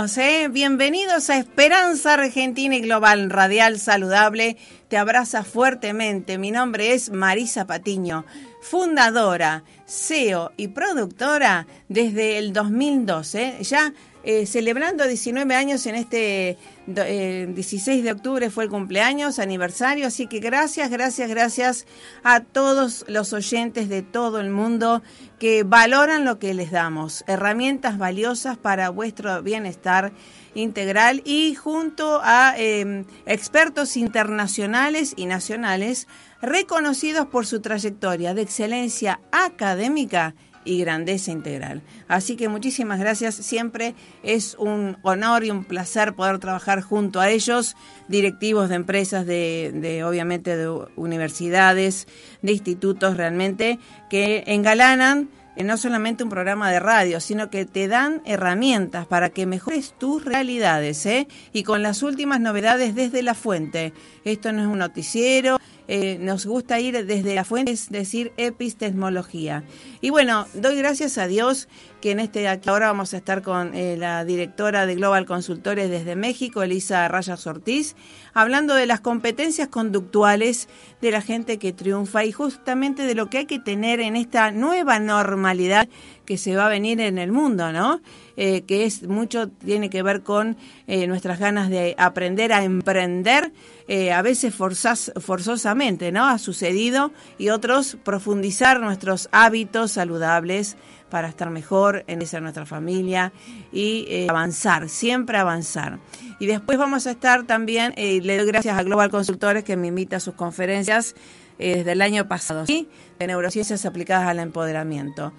Bienvenidos, ¿eh? bienvenidos a Esperanza Argentina y Global Radial Saludable. Te abraza fuertemente. Mi nombre es Marisa Patiño, fundadora, CEO y productora desde el 2012. Ya eh, celebrando 19 años en este 16 eh, de octubre fue el cumpleaños, aniversario, así que gracias, gracias, gracias a todos los oyentes de todo el mundo que valoran lo que les damos, herramientas valiosas para vuestro bienestar integral y junto a em, expertos internacionales y nacionales reconocidos por su trayectoria de excelencia académica y grandeza integral. Así que muchísimas gracias. Siempre es un honor y un placer poder trabajar junto a ellos, directivos de empresas, de, obviamente de universidades, de institutos realmente, que engalanan eh, no solamente un programa de radio, sino que te dan herramientas para que mejores tus realidades, ¿eh? Y con las últimas novedades desde la fuente. Esto no es un noticiero, eh, nos gusta ir desde la fuente, es decir, epistemología. Y bueno, doy gracias a Dios que en este aquí ahora vamos a estar con eh, la directora de Global Consultores desde México, Elisa Rayas Ortiz, hablando de las competencias conductuales de la gente que triunfa y justamente de lo que hay que tener en esta nueva normalidad que se va a venir en el mundo, ¿no? Eh, que es mucho, tiene que ver con nuestras ganas de aprender a emprender eh, a veces forzas, forzosamente, ¿no? Ha sucedido y otros profundizar nuestros hábitos saludables para estar mejor en esa nuestra familia y eh, avanzar, siempre avanzar. Y después vamos a estar también, eh, le doy gracias a Global Consultores que me invita a sus conferencias desde el año pasado, ¿sí? de neurociencias aplicadas al empoderamiento.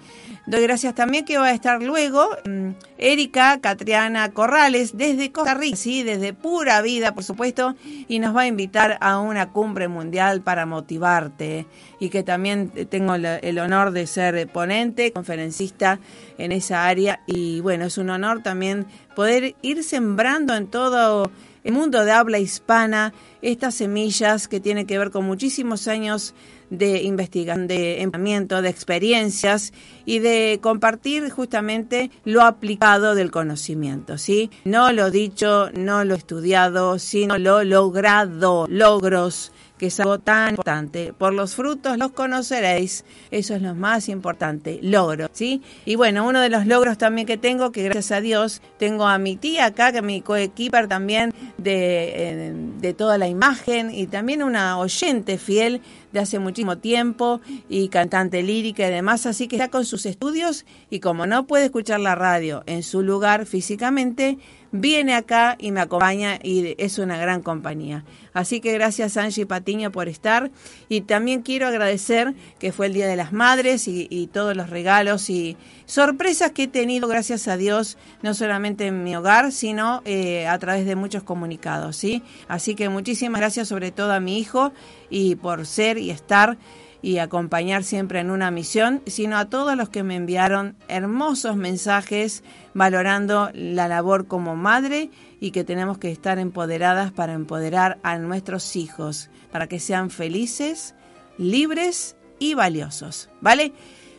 Doy gracias también que va a estar luego mm, Erika Catriana Corrales desde Costa Rica, ¿sí? desde Pura Vida, por supuesto, y nos va a invitar a una cumbre mundial para motivarte y que también tengo el honor de ser ponente, conferencista en esa área y bueno, es un honor también poder ir sembrando en todo el mundo de habla hispana estas semillas que tienen que ver con muchísimos años de investigación, de entrenamiento, de experiencias y de compartir justamente lo aplicado del conocimiento, ¿sí? No lo dicho, no lo estudiado, sino lo logrado, logros que es algo tan importante. Por los frutos los conoceréis, eso es lo más importante, logro, ¿sí? Y bueno, uno de los logros también que tengo, que gracias a Dios tengo a mi tía acá, que es mi coequiper también de, de toda la imagen y también una oyente fiel de hace muchísimo tiempo y cantante lírica y demás, así que está con sus estudios y como no puede escuchar la radio en su lugar físicamente, viene acá y me acompaña y es una gran compañía. Así que gracias Angie Patiño por estar y también quiero agradecer que fue el Día de las Madres y, todos los regalos y sorpresas que he tenido, gracias a Dios, no solamente en mi hogar, sino eh, a través de muchos comunicados. ¿sí? Así que muchísimas gracias sobre todo a mi hijo y por ser y estar y acompañar siempre en una misión, sino a todos los que me enviaron hermosos mensajes valorando la labor como madre y que tenemos que estar empoderadas para empoderar a nuestros hijos, para que sean felices, libres y valiosos. ¿Vale?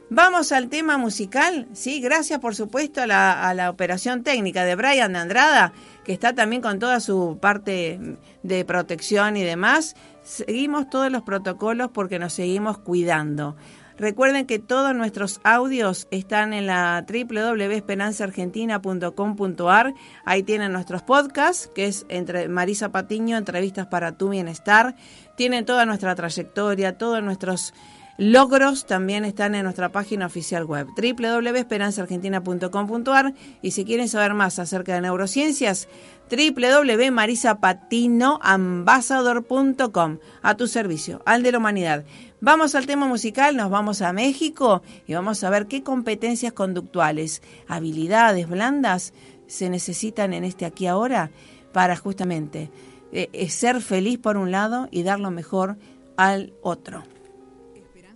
Vamos al tema musical, sí, gracias por supuesto a la, a la operación técnica de Brian de Andrada, que está también con toda su parte de protección y demás. Seguimos todos los protocolos porque nos seguimos cuidando. Recuerden que todos nuestros audios están en la www.esperanzaargentina.com.ar. Ahí tienen nuestros podcasts, que es entre Marisa Patiño, entrevistas para tu bienestar. Tienen toda nuestra trayectoria, todos nuestros logros también están en nuestra página oficial web www.esperanzaargentina.com.ar y si quieren saber más acerca de neurociencias www.marisapatinoambassador.com a tu servicio, al de la humanidad. Vamos al tema musical, nos vamos a México y vamos a ver qué competencias conductuales, habilidades blandas se necesitan en este aquí ahora para justamente eh, eh, ser feliz por un lado y dar lo mejor al otro.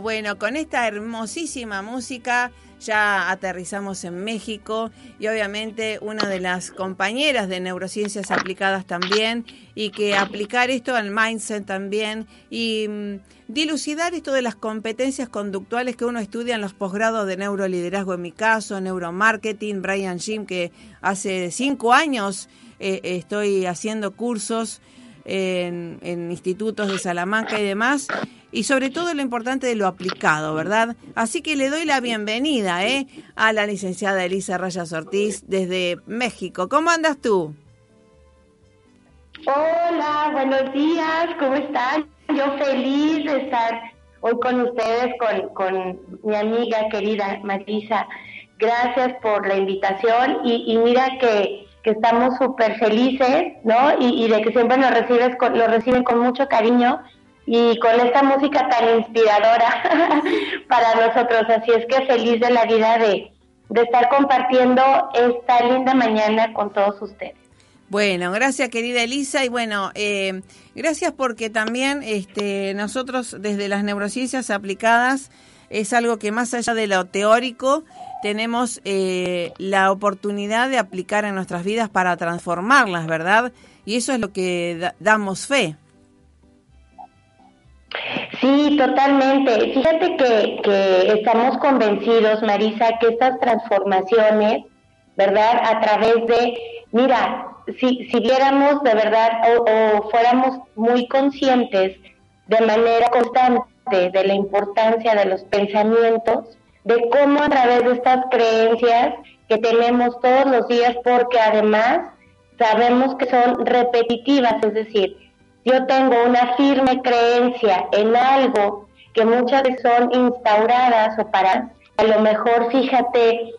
Bueno, con esta hermosísima música ya aterrizamos en México y obviamente una de las compañeras de neurociencias aplicadas también y que aplicar esto al mindset también y mm, dilucidar esto de las competencias conductuales que uno estudia en los posgrados de neuroliderazgo en mi caso, neuromarketing, Brian Jim que hace cinco años eh, estoy haciendo cursos en, institutos de Salamanca y demás y sobre todo lo importante de lo aplicado, ¿verdad? Así que le doy la bienvenida ¿eh? a la licenciada Elisa Rayas Ortiz desde México. ¿Cómo andas tú? Hola, buenos días, ¿cómo están? Yo feliz de estar hoy con ustedes, con, con mi amiga querida Marisa. Gracias por la invitación y mira que, que estamos súper felices, ¿no? Y, de que siempre nos, recibes lo reciben con mucho cariño y con esta música tan inspiradora para nosotros. Así es que feliz de la vida de, estar compartiendo esta linda mañana con todos ustedes. Bueno, gracias querida Elisa y bueno, eh, gracias porque también este, nosotros desde las neurociencias aplicadas es algo que más allá de lo teórico tenemos eh, la oportunidad de aplicar en nuestras vidas para transformarlas, ¿verdad? Y eso es lo que damos fe. Sí, totalmente. Fíjate que, que estamos convencidos, Marisa, que estas transformaciones, ¿verdad? A través de, mira, si, si viéramos de verdad o, fuéramos muy conscientes de manera constante de la importancia de los pensamientos, de cómo a través de estas creencias que tenemos todos los días, porque además sabemos que son repetitivas, es decir, yo tengo una firme creencia en algo que muchas veces son instauradas o para, a lo mejor fíjate,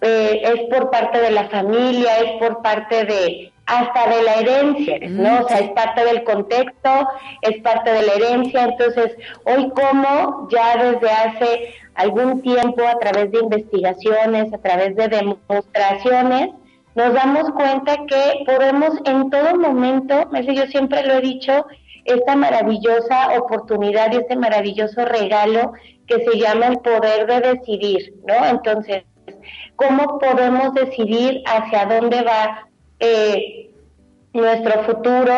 eh, es por parte de la familia, es por parte de hasta de la herencia, ¿no? O sea, es parte del contexto, es parte de la herencia. Entonces, hoy como ya desde hace algún tiempo, a través de investigaciones, a través de demostraciones, nos damos cuenta que podemos en todo momento, yo siempre lo he dicho, esta maravillosa oportunidad y este maravilloso regalo que se llama el poder de decidir, ¿no? Entonces, ¿cómo podemos decidir hacia dónde va eh, nuestro futuro,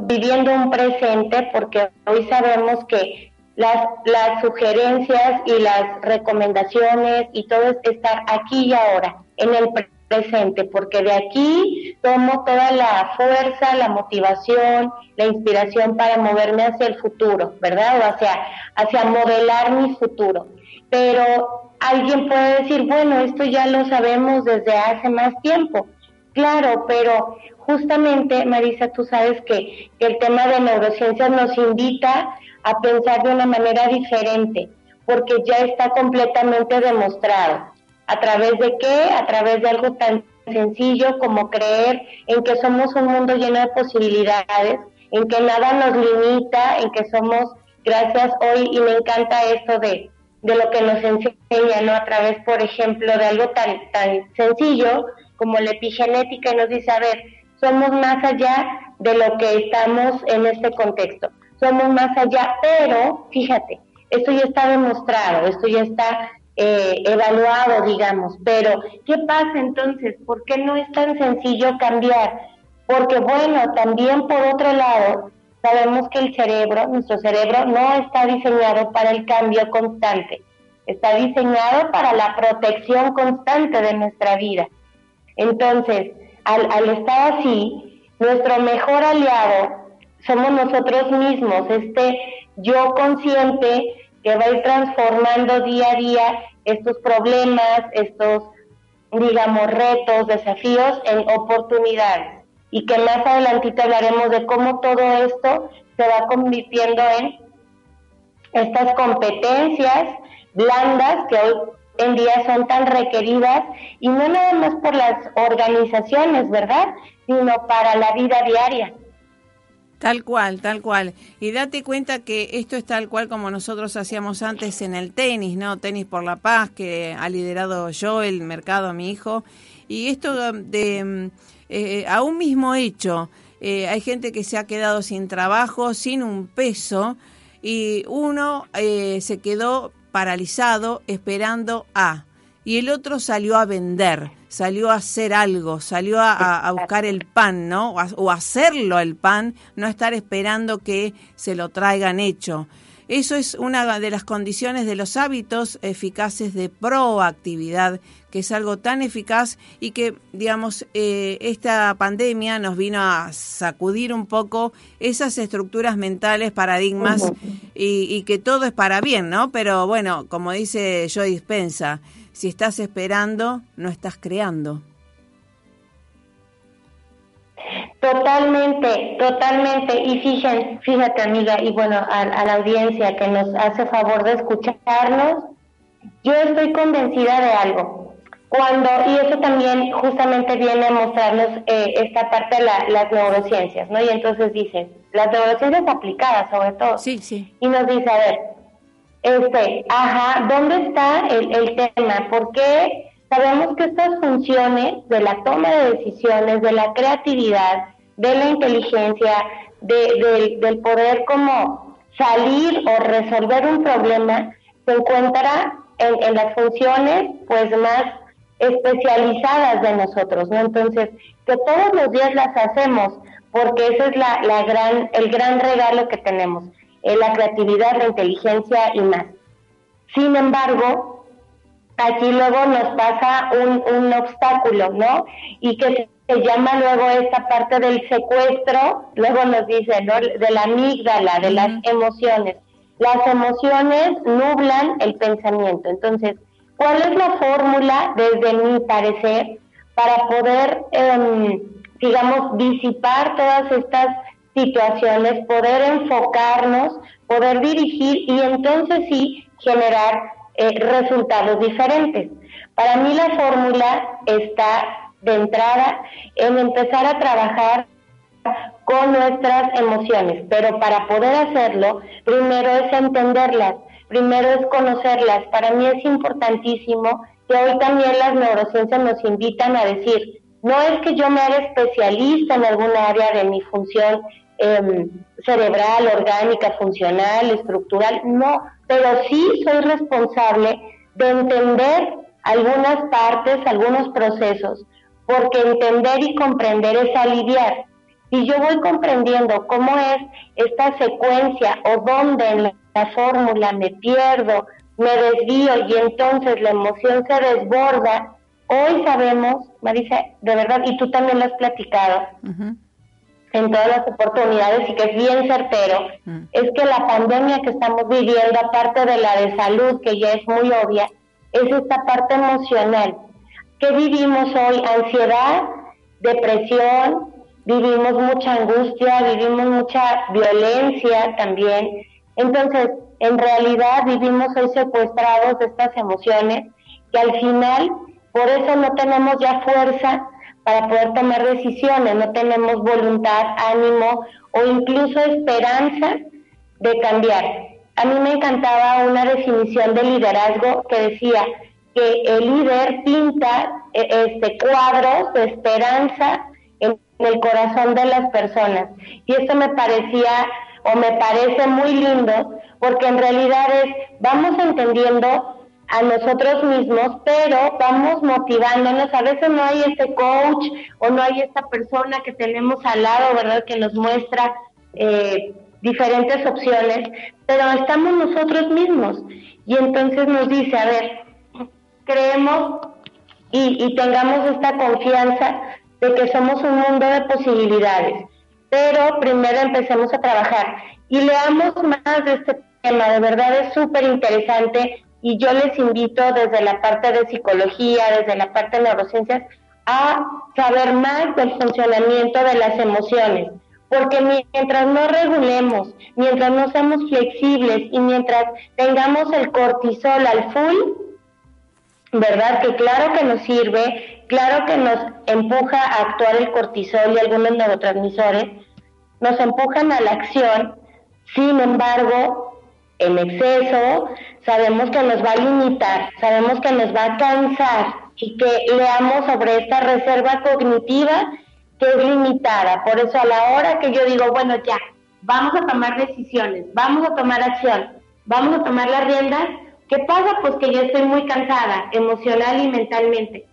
viviendo un presente? Porque hoy sabemos que las, las sugerencias y las recomendaciones y todo es estar aquí y ahora, en el presente porque de aquí tomo toda la fuerza, la motivación, la inspiración para moverme hacia el futuro, ¿verdad? O hacia, hacia modelar mi futuro. Pero alguien puede decir, bueno, esto ya lo sabemos desde hace más tiempo. Claro, pero justamente, Marisa, tú sabes que, el tema de neurociencias nos invita a pensar de una manera diferente, porque ya está completamente demostrado. ¿A través de qué? A través de algo tan sencillo como creer en que somos un mundo lleno de posibilidades, en que nada nos limita, en que somos, gracias hoy, y me encanta esto de, de lo que nos enseña, ¿no? A través, por ejemplo, de algo tan, tan sencillo como la epigenética y nos dice, a ver, somos más allá de lo que estamos en este contexto, somos más allá, pero fíjate, esto ya está demostrado, esto ya está eh, evaluado, digamos. Pero, ¿qué pasa entonces? ¿Por qué no es tan sencillo cambiar? Porque, bueno, también por otro lado, sabemos que el cerebro, nuestro cerebro, no está diseñado para el cambio constante, está diseñado para la protección constante de nuestra vida. Entonces, al, al estar así, nuestro mejor aliado somos nosotros mismos, este yo consciente que va a ir transformando día a día estos problemas, estos, digamos, retos, desafíos en oportunidades. Y que más adelantito hablaremos de cómo todo esto se va convirtiendo en estas competencias blandas que hoy en día son tan requeridas y no nada más por las organizaciones, ¿verdad? Sino para la vida diaria. Tal cual, tal cual. Y date cuenta que esto es tal cual como nosotros hacíamos antes en el tenis, ¿no? Tenis por la paz, que ha liderado yo, el mercado, mi hijo. Y esto de, eh, a un mismo hecho, eh, hay gente que se ha quedado sin trabajo, sin un peso, y uno eh, se quedó paralizado esperando a y el otro salió a vender, salió a hacer algo, salió a, buscar el pan, ¿no? O, hacerlo el pan, no estar esperando que se lo traigan hecho. Eso es una de las condiciones de los hábitos eficaces de proactividad, que es algo tan eficaz y que, digamos, eh, esta pandemia nos vino a sacudir un poco esas estructuras mentales, paradigmas, y, y que todo es para bien, ¿no? Pero bueno, como dice Joy Dispensa, si estás esperando, no estás creando. Totalmente, totalmente. Y fíjate, fíjate amiga, y bueno, a, la audiencia que nos hace favor de escucharnos, yo estoy convencida de algo. Cuando, y eso también justamente viene a mostrarnos eh, esta parte de las neurociencias, ¿no? Y entonces dicen, las neurociencias aplicadas sobre todo. Sí, sí. Y nos dice, a ver, este, ajá, ¿dónde está el, el tema? ¿Por qué sabemos que estas funciones de la toma de decisiones, de la creatividad, de la inteligencia, de, del poder como salir o resolver un problema, se encuentra en, en, las funciones pues más especializadas de nosotros, ¿no? Entonces, que todos los días las hacemos, porque ese es la, la gran, el gran regalo que tenemos la creatividad, la inteligencia y más. Sin embargo, aquí luego nos pasa un, un obstáculo, ¿no? Y que se llama luego esta parte del secuestro, luego nos dice, ¿no? De la amígdala, de las emociones. Las emociones nublan el pensamiento. Entonces, ¿cuál es la fórmula, desde mi parecer, para poder, em, digamos, disipar todas estas situaciones, poder enfocarnos, poder dirigir y entonces sí generar eh, resultados diferentes. Para mí la fórmula está de entrada en empezar a trabajar con nuestras emociones, pero para poder hacerlo, primero es entenderlas, primero es conocerlas. Para mí es importantísimo que hoy también las neurociencias nos invitan a decir, no es que yo me haga especialista en alguna área de mi función Em, cerebral, orgánica, funcional, estructural, no, pero sí soy responsable de entender algunas partes, algunos procesos, porque entender y comprender es aliviar. Y yo voy comprendiendo cómo es esta secuencia o dónde en la, fórmula me pierdo, me desvío y entonces la emoción se desborda. Hoy sabemos, Marisa, de verdad, y tú también lo has platicado, en todas las oportunidades y que es bien certero, mm. es que la pandemia que estamos viviendo, aparte de la de salud, que ya es muy obvia, es esta parte emocional. ¿Qué vivimos hoy? Ansiedad, depresión, vivimos mucha angustia, vivimos mucha violencia también. Entonces, en realidad vivimos hoy secuestrados de estas emociones que al final, por eso no tenemos ya fuerza para poder tomar decisiones, no tenemos voluntad, ánimo o incluso esperanza de cambiar. A mí me encantaba una definición de liderazgo que decía que el líder pinta e, este cuadros de esperanza en el corazón de las personas. Y esto me parecía o me parece muy lindo porque en realidad es, vamos entendiendo a nosotros mismos, pero vamos motivándonos. A veces no hay este coach o no hay esta persona que tenemos al lado, ¿verdad? Que nos muestra eh, diferentes opciones, pero estamos nosotros mismos. Y entonces nos dice, a ver, creemos y, y tengamos esta confianza de que somos un mundo de posibilidades. Pero primero empecemos a trabajar y leamos más de este tema. De verdad es súper interesante y yo les invito desde la parte de psicología, desde la parte de neurociencias, a saber más del funcionamiento de las emociones, porque mientras no regulemos, mientras no seamos flexibles y mientras tengamos el cortisol al full, ¿verdad? Que claro que nos sirve, claro que nos empuja a actuar el cortisol y algunos neurotransmisores, nos empujan a la acción, sin embargo, en exceso, sabemos que nos va a limitar, sabemos que nos va a cansar y que leamos sobre esta reserva cognitiva que es limitada. Por eso a la hora que yo digo, bueno, ya, vamos a tomar decisiones, vamos a tomar acción, vamos a tomar las riendas, ¿Qué pasa? Pues que yo estoy muy cansada, emocional y mentalmente.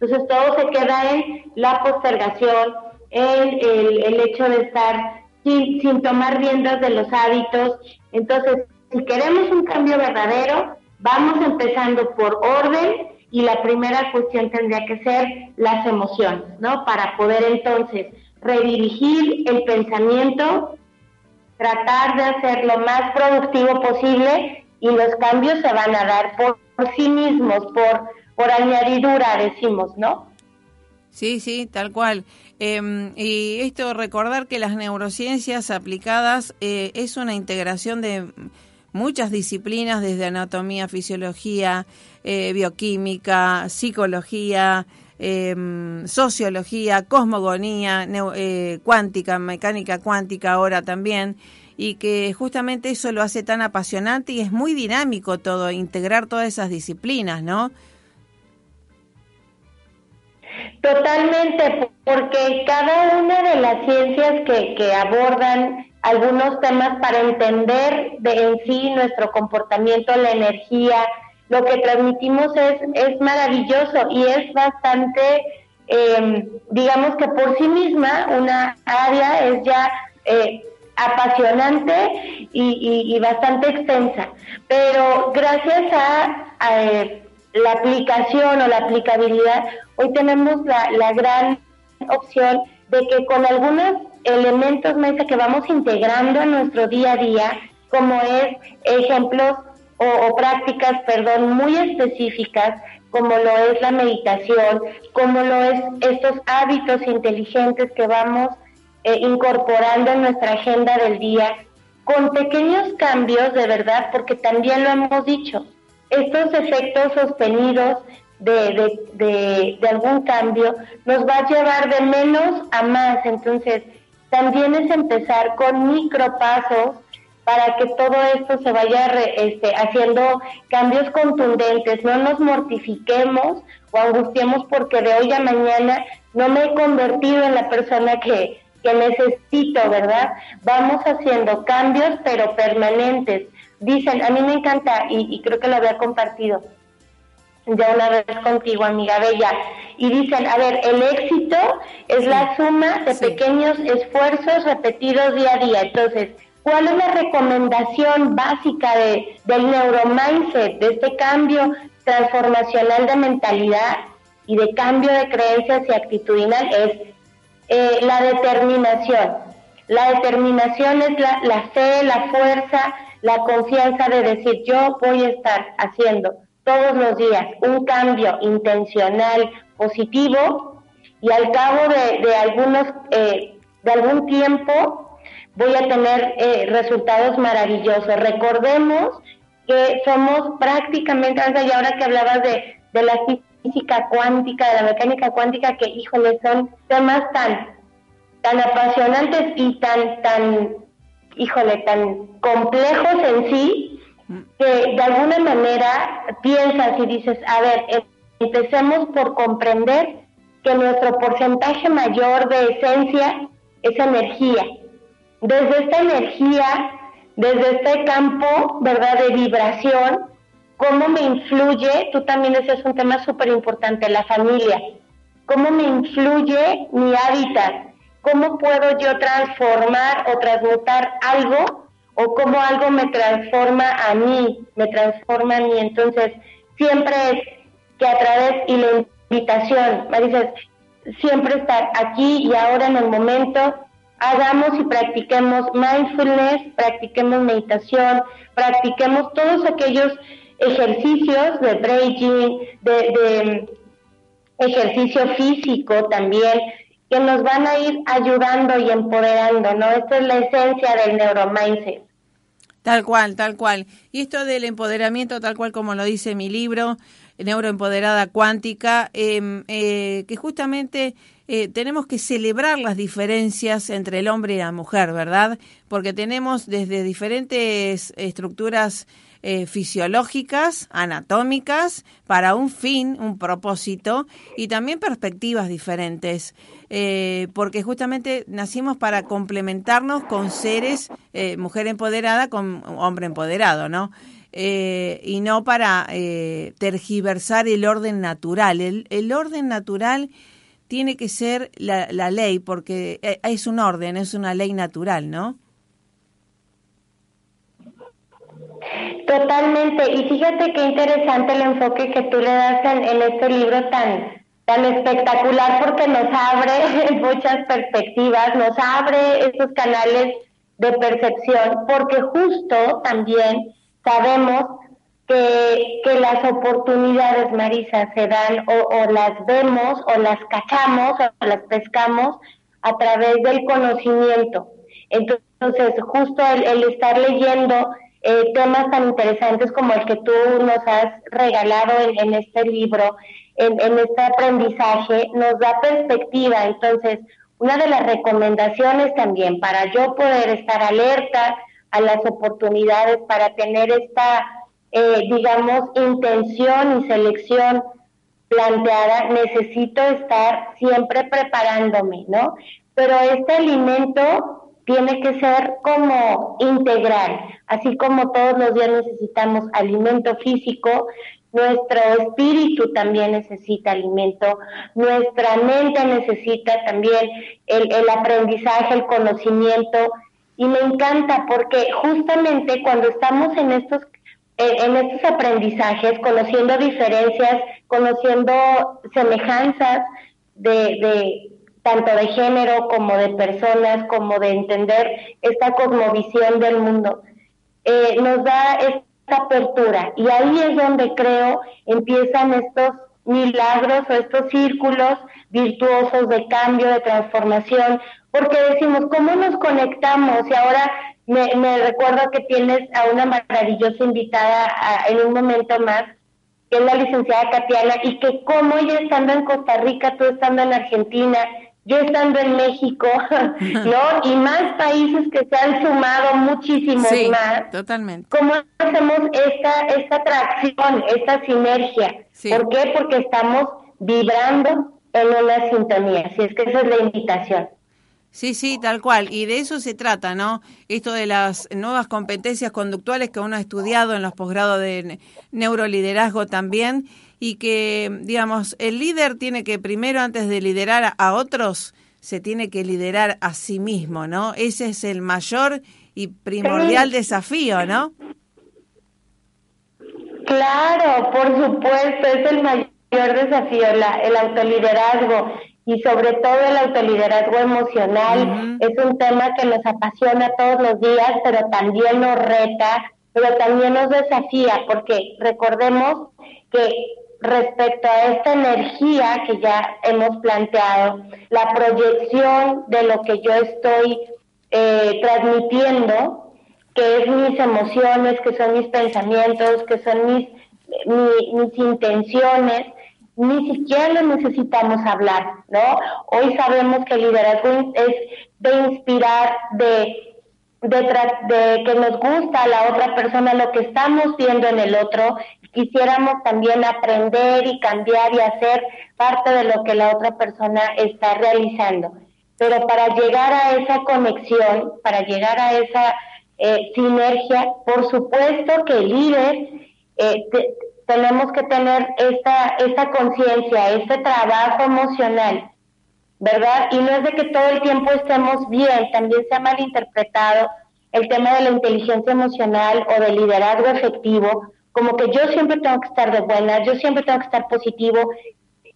Entonces todo se queda en la postergación, en el, hecho de estar sin, sin tomar riendas de los hábitos. Entonces, si queremos un cambio verdadero, vamos empezando por orden y la primera cuestión tendría que ser las emociones, ¿no? Para poder entonces redirigir el pensamiento, tratar de hacer lo más productivo posible y los cambios se van a dar por, sí mismos, por, por añadidura, decimos, ¿no? Sí, sí, tal cual. Em, y esto, recordar que las neurociencias aplicadas eh, es una integración de muchas disciplinas, desde anatomía, fisiología, eh, bioquímica, psicología, em, sociología, cosmogonía, eh, cuántica, mecánica cuántica ahora también, y que justamente eso lo hace tan apasionante y es muy dinámico todo, integrar todas esas disciplinas, ¿no? Totalmente, porque cada una de las ciencias que, que abordan algunos temas para entender de en sí nuestro comportamiento, la energía, lo que transmitimos es, es maravilloso y es bastante, em, digamos que por sí misma, una área es ya eh, apasionante y, bastante extensa. Pero gracias a, eh, la aplicación o la aplicabilidad, hoy tenemos la, la gran opción de que con algunos elementos que vamos integrando en nuestro día a día, como es ejemplos o, prácticas, perdón, muy específicas, como lo es la meditación, como lo es estos hábitos inteligentes que vamos eh, incorporando en nuestra agenda del día, con pequeños cambios de verdad, porque también lo hemos dicho, estos efectos sostenidos de, de, de, algún cambio nos va a llevar de menos a más. Entonces, también es empezar con micropasos para que todo esto se vaya este, haciendo cambios contundentes, no nos mortifiquemos o angustiemos porque de hoy a mañana no me he convertido en la persona que, que necesito, ¿verdad? Vamos haciendo cambios pero permanentes. Dicen, a mí me encanta y creo que lo había compartido, ya una vez contigo, amiga Bella, y dicen, a ver, el éxito es la suma de pequeños esfuerzos repetidos día a día. Entonces, ¿cuál es la recomendación básica de, del neuromindset, de este cambio transformacional de mentalidad y de cambio de creencias y actitudinal? Es eh, la determinación. La determinación es la, la fe, la fuerza, la confianza de decir, yo voy a estar haciendo todos los días un cambio intencional positivo y al cabo de, algunos eh, de algún tiempo voy a tener eh, resultados maravillosos. Recordemos que somos prácticamente, y ahora que hablabas de, de la física cuántica, de la mecánica cuántica, que híjole, son temas tan, tan apasionantes y tan, tan, híjole, tan complejos en sí, que de alguna manera piensas y dices, a ver, em, empecemos por comprender que nuestro porcentaje mayor de esencia es energía. Desde esta energía, desde este campo, ¿verdad?, de vibración, ¿cómo me influye? Tú también ese es un tema súper importante, la familia. ¿Cómo me influye mi hábitat? ¿Cómo puedo yo transformar o transmutar algo o cómo algo me transforma a mí, me transforma a mí. Entonces, siempre es que a través y la invitación, Marisa, siempre estar aquí y ahora en el momento, hagamos y practiquemos mindfulness, practiquemos meditación, practiquemos todos aquellos ejercicios de breathing, de, de ejercicio físico también, que nos van a ir ayudando y empoderando, ¿no? Esta es la esencia del neuromindset. Tal cual, tal cual. Y esto del empoderamiento, tal cual como lo dice mi libro, Neuroempoderada Cuántica, em, eh, que justamente eh, tenemos que celebrar las diferencias entre el hombre y la mujer, ¿verdad? Porque tenemos desde diferentes estructuras eh, fisiológicas, anatómicas, para un fin, un propósito y también perspectivas diferentes. Eh, porque justamente nacimos para complementarnos con seres, eh, mujer empoderada con hombre empoderado, ¿no? eh, y no para eh, tergiversar el orden natural. El, el, orden natural tiene que ser la, la ley, porque eh, es un orden, es una ley natural, ¿no? Totalmente. Y fíjate qué interesante el enfoque que tú le das en, este libro tan, tan espectacular porque nos abre muchas perspectivas, nos abre estos canales de percepción, porque justo también sabemos que las oportunidades, Marisa, se dan o, las vemos o las cachamos o las pescamos a través del conocimiento. Entonces, justo el, estar leyendo eh, temas tan interesantes como el que tú nos has regalado en, este libro, en, este aprendizaje, nos da perspectiva. Entonces, una de las recomendaciones también para yo poder estar alerta a las oportunidades, para tener esta, eh, digamos, intención y selección planteada, necesito estar siempre preparándome, ¿no? Pero este alimento tiene que ser como integral, así como todos los días necesitamos alimento físico, nuestro espíritu también necesita alimento, nuestra mente necesita también el, aprendizaje, el conocimiento, y me encanta porque justamente cuando estamos en estos en estos aprendizajes, conociendo diferencias, conociendo semejanzas de, tanto de género como de personas, como de entender esta cosmovisión del mundo, eh, nos da apertura. Y ahí es donde creo empiezan estos milagros o estos círculos virtuosos de cambio, de transformación, porque decimos, ¿cómo nos conectamos? Y ahora me, me recuerdo que tienes a una maravillosa invitada en un momento más, que es la licenciada Katiana, y que como ella estando en Costa Rica, tú estando en Argentina, yo estando en México, ¿no? Y más países que se han sumado muchísimo más. Totalmente. ¿Cómo hacemos esta, esta atracción, esta sinergia? ¿Por qué? Porque estamos vibrando en una sintonía. Si es que esa es la invitación. Sí, sí, tal cual. Y de eso se trata, ¿no? Esto de las nuevas competencias conductuales que uno ha estudiado en los posgrados de neuroliderazgo también y que, digamos, el líder tiene que primero, antes de liderar a otros, se tiene que liderar a sí mismo, ¿no? Ese es el mayor y primordial desafío, ¿no? Claro, por supuesto, es el mayor desafío, la, el autoliderazgo y sobre todo el autoliderazgo emocional. Es un tema que nos apasiona todos los días, pero también nos reta, pero también nos desafía, porque recordemos que respecto a esta energía que ya hemos planteado, la proyección de lo que yo estoy eh, transmitiendo, que es mis emociones, que son mis pensamientos, que son mis, mis intenciones, ni siquiera necesitamos hablar, ¿no? Hoy sabemos que el liderazgo es de inspirar, de de, de, que nos gusta a la otra persona lo que estamos viendo en el otro, quisiéramos también aprender y cambiar y hacer parte de lo que la otra persona está realizando. Pero para llegar a esa conexión, para llegar a esa eh, sinergia, por supuesto que el líder eh, tenemos que tener esta, esta conciencia, este trabajo emocional ¿verdad? Y no es de que todo el tiempo estemos bien, también se ha malinterpretado el tema de la inteligencia emocional o del liderazgo efectivo, como que yo siempre tengo que estar de buena, yo siempre tengo que estar positivo,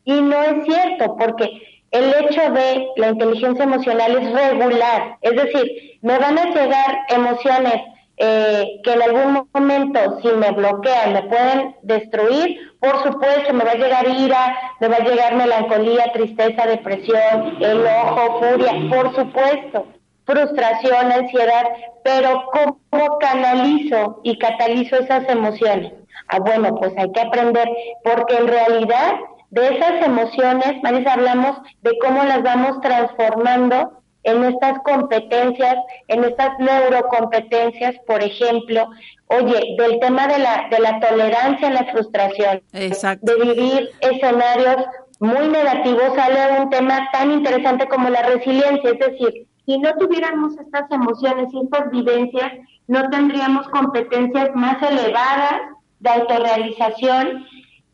y no es cierto, porque el hecho de la inteligencia emocional es regular, es decir, me van a llegar emociones eh, que en algún momento, si me bloquean, me pueden destruir, por supuesto, me va a llegar ira, me va a llegar melancolía, tristeza, depresión, enojo, furia, por supuesto, frustración, ansiedad, pero ¿cómo canalizo y catalizo esas emociones? Ah, bueno, pues hay que aprender, porque en realidad de esas emociones, Marisa, hablamos de cómo las vamos transformando en estas competencias, en estas neurocompetencias, por ejemplo, oye, del tema de la, de la tolerancia a la frustración, de vivir escenarios muy negativos, sale un tema tan interesante como la resiliencia, es decir, si no tuviéramos estas emociones y estas vivencias, no tendríamos competencias más elevadas de autorrealización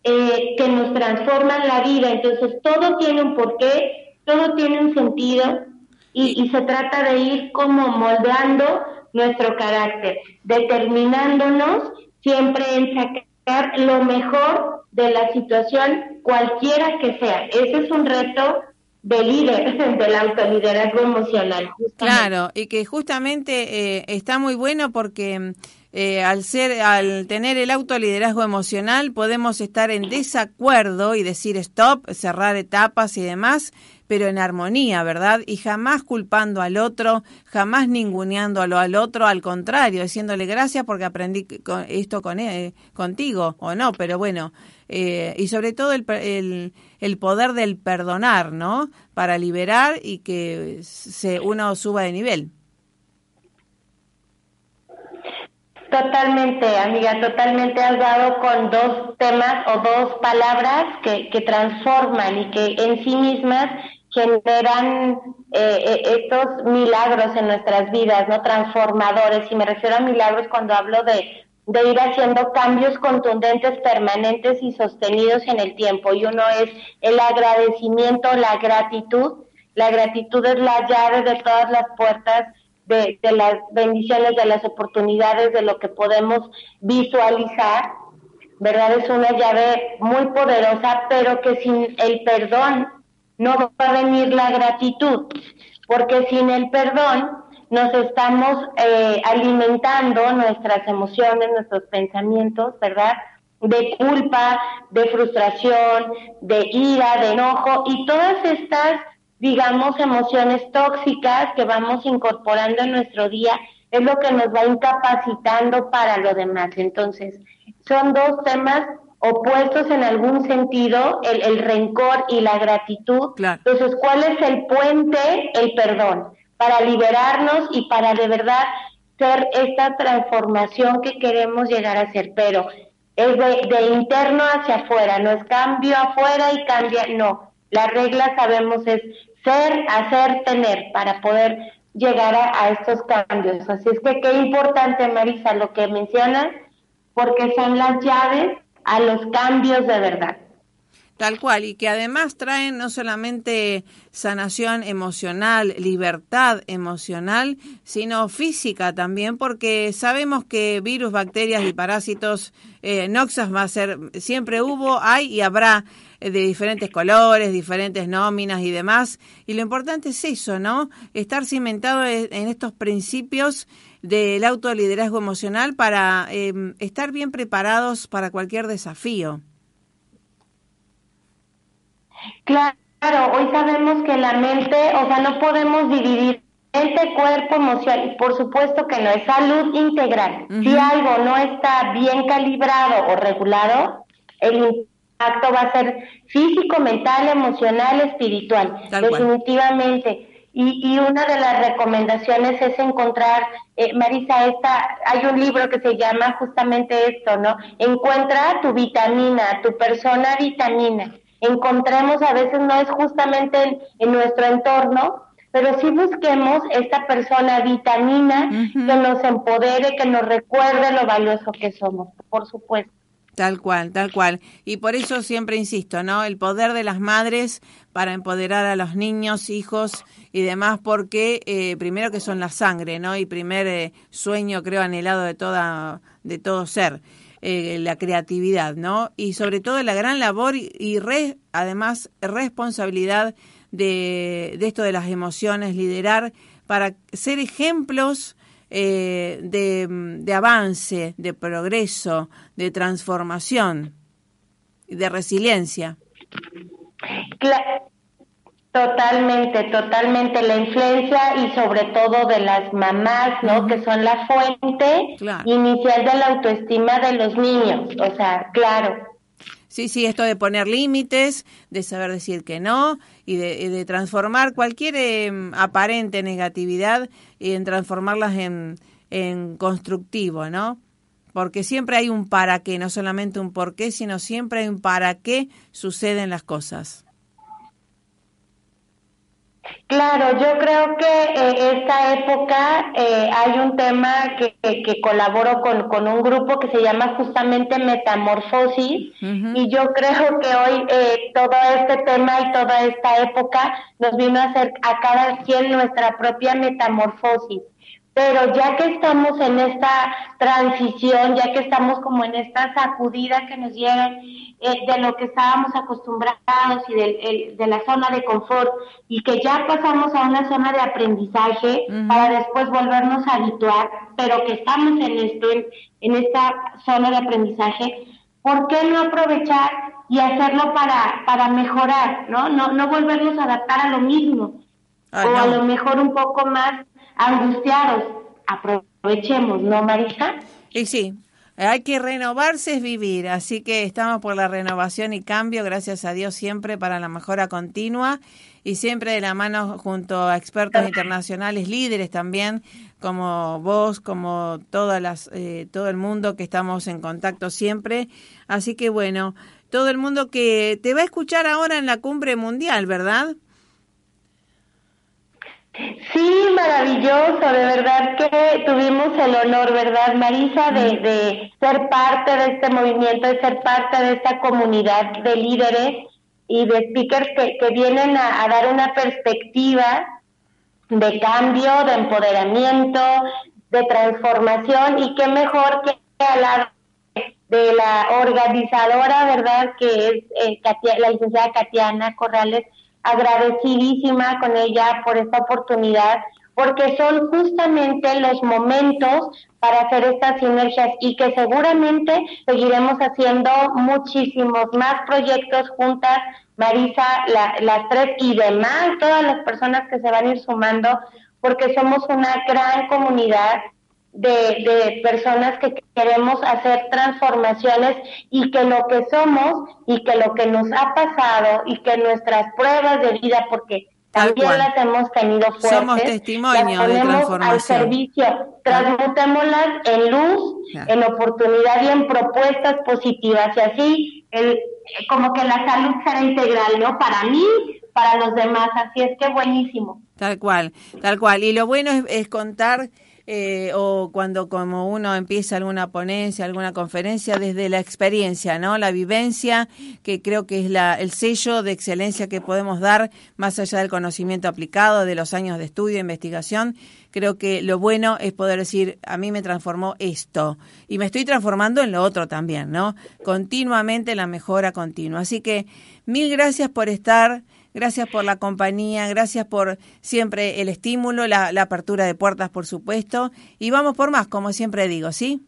eh, que nos transforman la vida. Entonces, todo tiene un porqué, todo tiene un sentido y, y se trata de ir como moldeando nuestro carácter, determinándonos siempre en sacar lo mejor de la situación, cualquiera que sea. Ese es un reto de líder, del autoliderazgo emocional. Claro, y que justamente eh, está muy bueno porque eh, al ser, al tener el autoliderazgo emocional, podemos estar en desacuerdo y decir stop, cerrar etapas y demás, pero en armonía, ¿verdad? Y jamás culpando al otro, jamás ninguneándolo al otro, al contrario, diciéndole gracias porque aprendí esto con eh, contigo o no, pero bueno, eh, y sobre todo el, el, el, poder del perdonar, ¿no? Para liberar y que se, uno suba de nivel. Totalmente, amiga, totalmente has dado con dos temas o dos palabras que, que transforman y que en sí mismas generan eh, eh, estos milagros en nuestras vidas, ¿no? Transformadores. Y me refiero a milagros cuando hablo de, de ir haciendo cambios contundentes, permanentes y sostenidos en el tiempo. Y uno es el agradecimiento, la gratitud. La gratitud es la llave de todas las puertas de, las bendiciones, de las oportunidades, de lo que podemos visualizar, ¿verdad? Es una llave muy poderosa, pero que sin el perdón no va a venir la gratitud, porque sin el perdón nos estamos eh, alimentando nuestras emociones, nuestros pensamientos, ¿verdad? De culpa, de frustración, de ira, de enojo y todas estas digamos, emociones tóxicas que vamos incorporando en nuestro día, es lo que nos va incapacitando para lo demás. Entonces, son dos temas opuestos en algún sentido, el, el rencor y la gratitud. Entonces, ¿cuál es el puente? El perdón, para liberarnos y para de verdad ser esta transformación que queremos llegar a ser. Pero es de, de interno hacia afuera, no es cambio afuera y cambia, no la regla sabemos es ser, hacer, tener para poder llegar a, estos cambios. Así es que qué importante, Marisa, lo que mencionas, porque son las llaves a los cambios de verdad. Tal cual, y que además traen no solamente sanación emocional, libertad emocional, sino física también, porque sabemos que virus, bacterias y parásitos, eh, noxas va a ser, siempre hubo, hay y habrá eh, de diferentes colores, diferentes nóminas y demás. Y lo importante es eso, ¿no? Estar cimentado en estos principios del autoliderazgo emocional para em, estar bien preparados para cualquier desafío. Claro, hoy sabemos que la mente, o sea, no podemos dividir mente, cuerpo, emoción, y por supuesto que no es salud integral. Si algo no está bien calibrado o regulado, el acto va a ser físico, mental, emocional, espiritual, definitivamente. Y, y, una de las recomendaciones es encontrar, eh, Marisa, esta, hay un libro que se llama justamente esto, ¿no? Encuentra tu vitamina, tu persona vitamina. Encontremos, a veces no es justamente en, nuestro entorno, pero sí busquemos esta persona vitamina que nos empodere, que nos recuerde lo valioso que somos, por supuesto. Tal cual, tal cual. Y por eso siempre insisto, ¿no? El poder de las madres para empoderar a los niños, hijos y demás, porque eh, primero que son la sangre, ¿no? Y primer eh, sueño, creo, anhelado de toda, de todo ser, eh, la creatividad, ¿no? Y sobre todo la gran labor y, además responsabilidad de, de esto de las emociones, liderar para ser ejemplos eh, de, avance, de progreso, de transformación, de resiliencia. Totalmente, totalmente la influencia y sobre todo de las mamás, ¿no? Que son la fuente inicial de la autoestima de los niños, o sea, claro. Sí, sí, esto de poner límites, de saber decir que no y de, transformar cualquier em, aparente negatividad y en transformarlas en, en constructivo, ¿no? Porque siempre hay un para qué, no solamente un por qué, sino siempre hay un para qué suceden las cosas. Claro, yo creo que eh, esta época eh, hay un tema que, que, colaboro con, con, un grupo que se llama justamente Metamorfosis y yo creo que hoy eh, todo este tema y toda esta época nos vino a hacer a cada quien nuestra propia metamorfosis pero ya que estamos en esta transición, ya que estamos como en esta sacudida que nos llega eh, de lo que estábamos acostumbrados y de, la zona de confort y que ya pasamos a una zona de aprendizaje para después volvernos a habituar, pero que estamos en esto, en, esta zona de aprendizaje, ¿por qué no aprovechar y hacerlo para, para mejorar, ¿no? ¿no? No volvernos a adaptar a lo mismo, o a lo mejor un poco más angustiados. Aprovechemos, ¿no, Marisa? Y sí, hay que renovarse es vivir, así que estamos por la renovación y cambio, gracias a Dios siempre para la mejora continua y siempre de la mano junto a expertos internacionales, líderes también, como vos, como todas las, eh, todo el mundo que estamos en contacto siempre. Así que bueno, todo el mundo que te va a escuchar ahora en la cumbre mundial, ¿verdad? Sí, maravilloso, de verdad que tuvimos el honor, ¿verdad, Marisa, de, de ser parte de este movimiento, de ser parte de esta comunidad de líderes y de speakers que, que vienen a, dar una perspectiva de cambio, de empoderamiento, de transformación y qué mejor que hablar de la organizadora, ¿verdad? Que es eh, la licenciada Katiana Corrales, agradecidísima con ella por esta oportunidad, porque son justamente los momentos para hacer estas sinergias y que seguramente seguiremos haciendo muchísimos más proyectos juntas, Marisa, las tres y demás, todas las personas que se van a ir sumando, porque somos una gran comunidad de, de, personas que queremos hacer transformaciones y que lo que somos y que lo que nos ha pasado y que nuestras pruebas de vida, porque también las hemos tenido fuertes, somos testimonio de transformación. al servicio, transmutémoslas en luz, en oportunidad y en propuestas positivas y así el, como que la salud será integral, ¿no? Para mí, para los demás, así es que buenísimo. Tal cual, tal cual. Y lo bueno es, es contar eh, o cuando como uno empieza alguna ponencia, alguna conferencia, desde la experiencia, ¿no? La vivencia, que creo que es la, el sello de excelencia que podemos dar más allá del conocimiento aplicado, de los años de estudio, e investigación. Creo que lo bueno es poder decir, a mí me transformó esto y me estoy transformando en lo otro también, ¿no? Continuamente la mejora continua. Así que mil gracias por estar. Gracias por la compañía, gracias por siempre el estímulo, la, apertura de puertas, por supuesto. Y vamos por más, como siempre digo, ¿sí?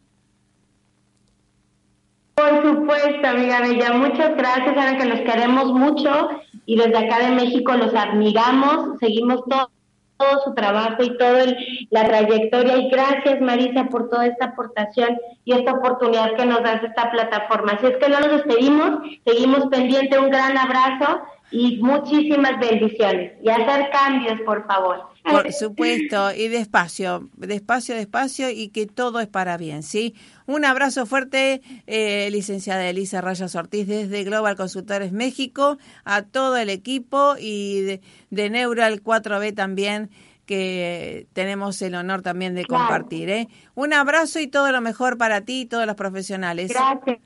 Por supuesto, amiga Bella. Muchas gracias, saben que los queremos mucho y desde acá de México los admiramos, seguimos todo, todo su trabajo y toda la trayectoria. Y gracias, Marisa, por toda esta aportación y esta oportunidad que nos das esta plataforma. Así es que no nos despedimos, seguimos pendiente. Un gran abrazo y muchísimas bendiciones. Y hacer cambios, por favor. Por supuesto, y despacio, despacio, despacio y que todo es para bien, ¿sí? Un abrazo fuerte, eh, licenciada Elisa Rayas Ortiz desde Global Consultores México, a todo el equipo y de, de Neural 4B también que tenemos el honor también de compartir. ¿eh? Un abrazo y todo lo mejor para ti y todos los profesionales. Gracias.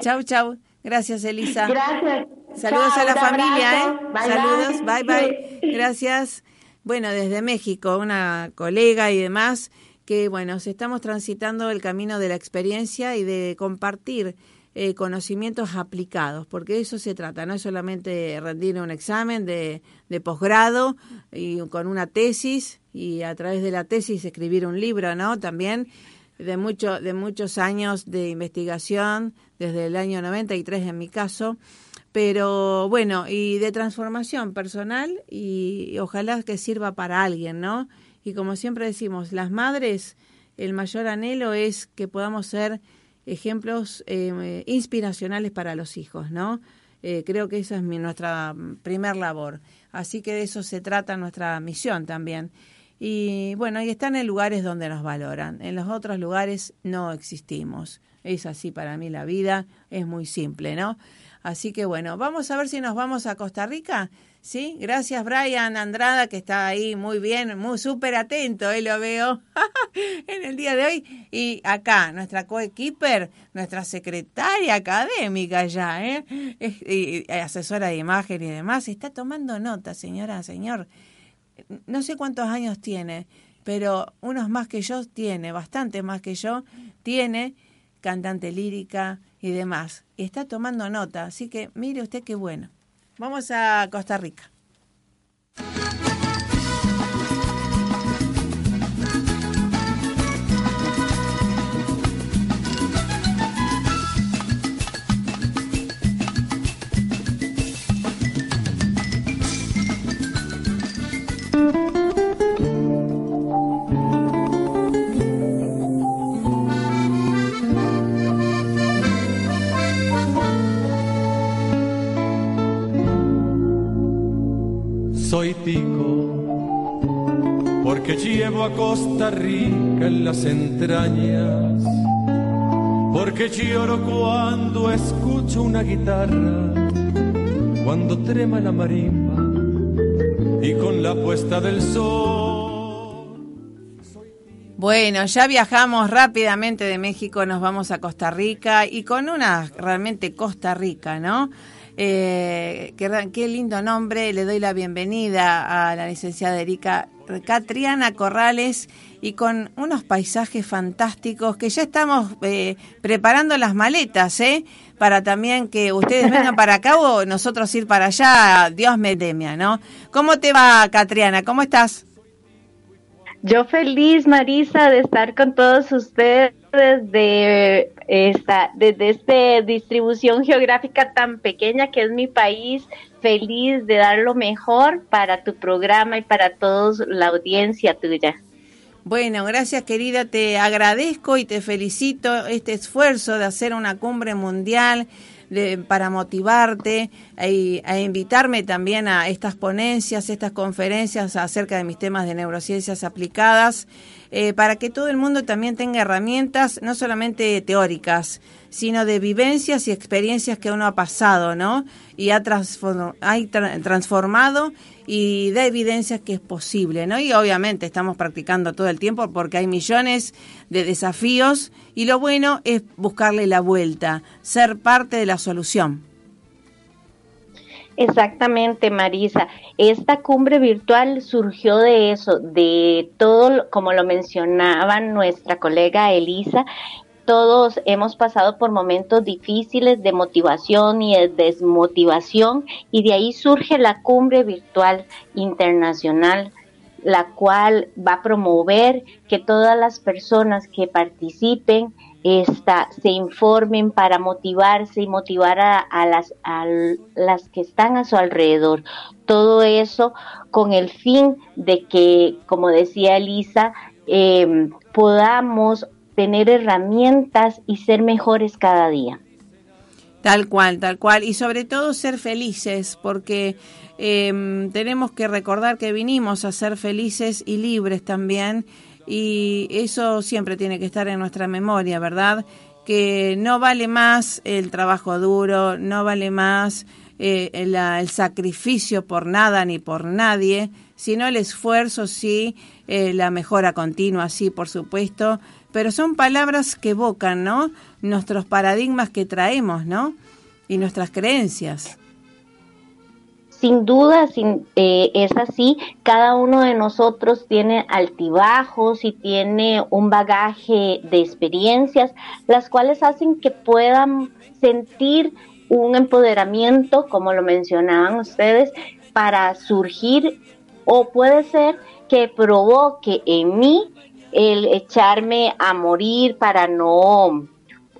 Chau, chau. Gracias, Elisa. Gracias. Saludos a la familia, ¿eh? Saludos, bye. bye. Gracias. Bueno, desde México, una colega y demás, que bueno, estamos transitando el camino de la experiencia y de compartir eh, conocimientos aplicados, porque de eso se trata, no es solamente rendir un examen de, de posgrado y con una tesis y a través de la tesis escribir un libro, ¿no? También de, mucho, de muchos años de investigación, desde el año 93 en mi caso, pero bueno, y de transformación personal y, ojalá que sirva para alguien, ¿no? Y como siempre decimos, las madres, el mayor anhelo es que podamos ser ejemplos eh, inspiracionales para los hijos, ¿no? Eh, creo que esa es mi, nuestra primer labor. Así que de eso se trata nuestra misión también. Y bueno, y están en lugares donde nos valoran. En los otros lugares no existimos. Es así para mí la vida, es muy simple, ¿no? Así que bueno, vamos a ver si nos vamos a Costa Rica. Sí, gracias Brian Andrada que está ahí muy bien, muy súper atento, ¿eh? lo veo en el día de hoy. Y acá, nuestra coequiper, nuestra secretaria académica ya, ¿eh? y asesora de imagen y demás, está tomando nota, señora, señor. No sé cuántos años tiene, pero unos más que yo tiene, bastante más que yo, tiene cantante lírica y demás. Y está tomando nota, así que mire usted qué bueno. Vamos a Costa Rica. Las entrañas, porque lloro cuando escucho una guitarra, cuando trema la marimba y con la puesta del sol. Bueno, ya viajamos rápidamente de México, nos vamos a Costa Rica y con una realmente Costa Rica, ¿no? Eh, qué, lindo nombre, le doy la bienvenida a la licenciada Erika Catriana Corrales y con unos paisajes fantásticos que ya estamos eh, preparando las maletas, ¿eh? Para también que ustedes vengan para acá o nosotros ir para allá, Dios me temia, ¿no? ¿Cómo te va, Catriana? ¿Cómo estás? Yo feliz, Marisa, de estar con todos ustedes de esta, desde esta distribución geográfica tan pequeña que es mi país, feliz de dar lo mejor para tu programa y para toda la audiencia tuya. Bueno, gracias querida, te agradezco y te felicito este esfuerzo de hacer una cumbre mundial para motivarte e, e, invitarme también a estas ponencias, estas conferencias acerca de mis temas de neurociencias aplicadas, eh, para que todo el mundo también tenga herramientas, no solamente teóricas, sino de vivencias y experiencias que uno ha pasado, ¿no? Y ha, transformado y da evidencias que es posible, ¿no? Y obviamente estamos practicando todo el tiempo porque hay millones de desafíos y lo bueno es buscarle la vuelta, ser parte de la solución. Exactamente, Marisa. Esta cumbre virtual surgió de eso, de todo, como lo mencionaba nuestra colega Elisa, todos hemos pasado por momentos difíciles de motivación y de desmotivación y de ahí surge la cumbre virtual internacional la cual va a promover que todas las personas que participen esta, se informen para motivarse y motivar a, las, a las que están a su alrededor. Todo eso con el fin de que, como decía Elisa, eh, podamos tener herramientas y ser mejores cada día. Tal cual, tal cual. Y sobre todo ser felices, porque em, tenemos que recordar que vinimos a ser felices y libres también. Y eso siempre tiene que estar en nuestra memoria, ¿verdad? Que no vale más el trabajo duro, no vale más eh, el, el, sacrificio por nada ni por nadie, sino el esfuerzo, sí, eh, la mejora continua, sí, por supuesto, pero son palabras que evocan, ¿no? Nuestros paradigmas que traemos, ¿no? Y nuestras creencias. Sin duda, sin, eh, es así. Cada uno de nosotros tiene altibajos y tiene un bagaje de experiencias, las cuales hacen que puedan sentir un empoderamiento, como lo mencionaban ustedes, para surgir o puede ser que provoque en mí el echarme a morir para no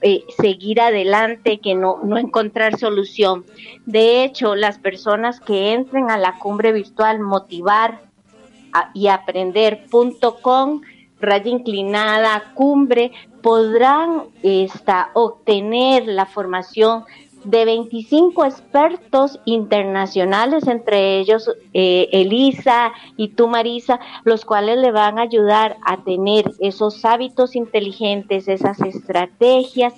eh, seguir adelante, que no, no encontrar solución. De hecho, las personas que entren a la cumbre virtual motivar y aprender.com, raya inclinada, cumbre, podrán esta, obtener la formación de 25 expertos internacionales, entre ellos eh, Elisa y tú, Marisa, los cuales le van a ayudar a tener esos hábitos inteligentes, esas estrategias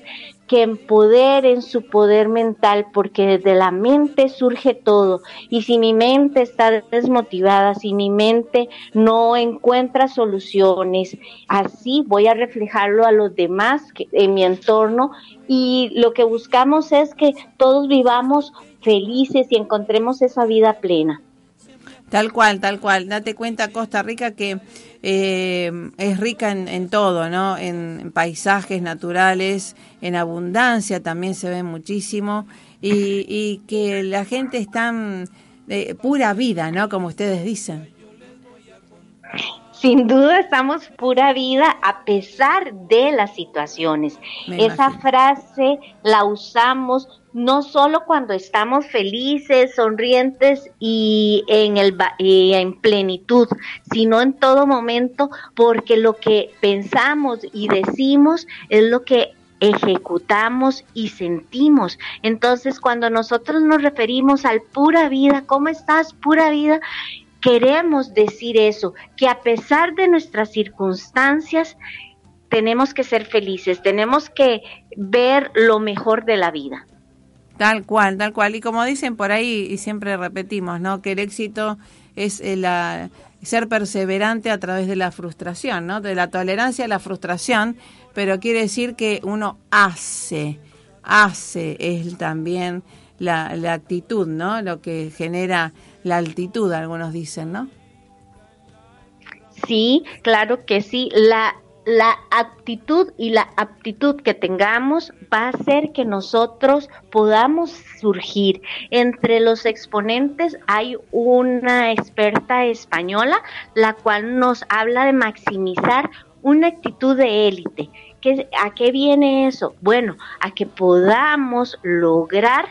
que empoderen su poder mental, porque desde la mente surge todo. Y si mi mente está desmotivada, si mi mente no encuentra soluciones, así voy a reflejarlo a los demás en mi entorno. Y lo que buscamos es que todos vivamos felices y encontremos esa vida plena. Tal cual, tal cual. Date cuenta, Costa Rica, que eh, es rica en, todo, ¿no? En, paisajes naturales, en abundancia también se ve muchísimo y, que la gente está de pura vida, ¿no? Como ustedes dicen. Sin duda estamos pura vida a pesar de las situaciones. Esa frase la usamos no solo cuando estamos felices, sonrientes y en, el, en plenitud, sino en todo momento, porque lo que pensamos y decimos es lo que ejecutamos y sentimos. Entonces, cuando nosotros nos referimos al pura vida, ¿cómo estás, pura vida? Queremos decir eso, que a pesar de nuestras circunstancias, tenemos que ser felices, tenemos que ver lo mejor de la vida. Tal cual, tal cual. Y como dicen por ahí, y siempre repetimos, ¿no? Que el éxito es eh, la, ser perseverante a través de la frustración, ¿no? De la tolerancia a la frustración, pero quiere decir que uno hace, hace es también la, la actitud, ¿no? Lo que genera la altitud, algunos dicen, ¿no? Sí, claro que sí. La la actitud y la aptitud que tengamos va a hacer que nosotros podamos surgir. Entre los exponentes hay una experta española, la cual nos habla de maximizar una actitud de élite. ¿A qué viene eso? Bueno, a que podamos lograr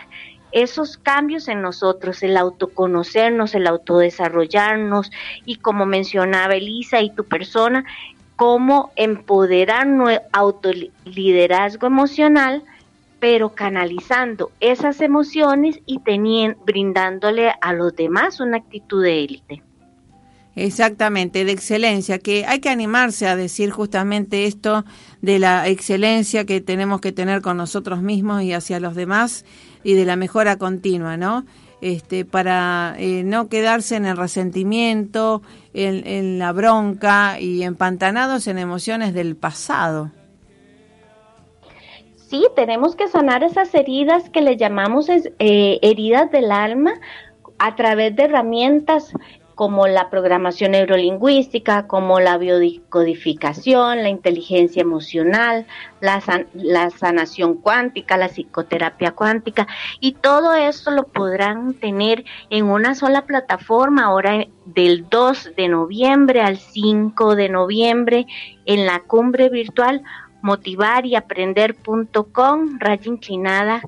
esos cambios en nosotros, el autoconocernos, el autodesarrollarnos y como mencionaba Elisa y tu persona, cómo empoderar nuestro autoliderazgo emocional, pero canalizando esas emociones y teniendo, brindándole a los demás una actitud de élite. Exactamente, de excelencia, que hay que animarse a decir justamente esto de la excelencia que tenemos que tener con nosotros mismos y hacia los demás y de la mejora continua, ¿no? este, para eh, no quedarse en el resentimiento, en, la bronca y empantanados en emociones del pasado. Sí, tenemos que sanar esas heridas que le llamamos eh, heridas del alma a través de herramientas como la programación neurolingüística, como la biodicodificación, la inteligencia emocional, la, sanación cuántica, la psicoterapia cuántica, y todo esto lo podrán tener en una sola plataforma ahora del 2 de noviembre al 5 de noviembre en la cumbre virtual motivar y aprender.com, raya inclinada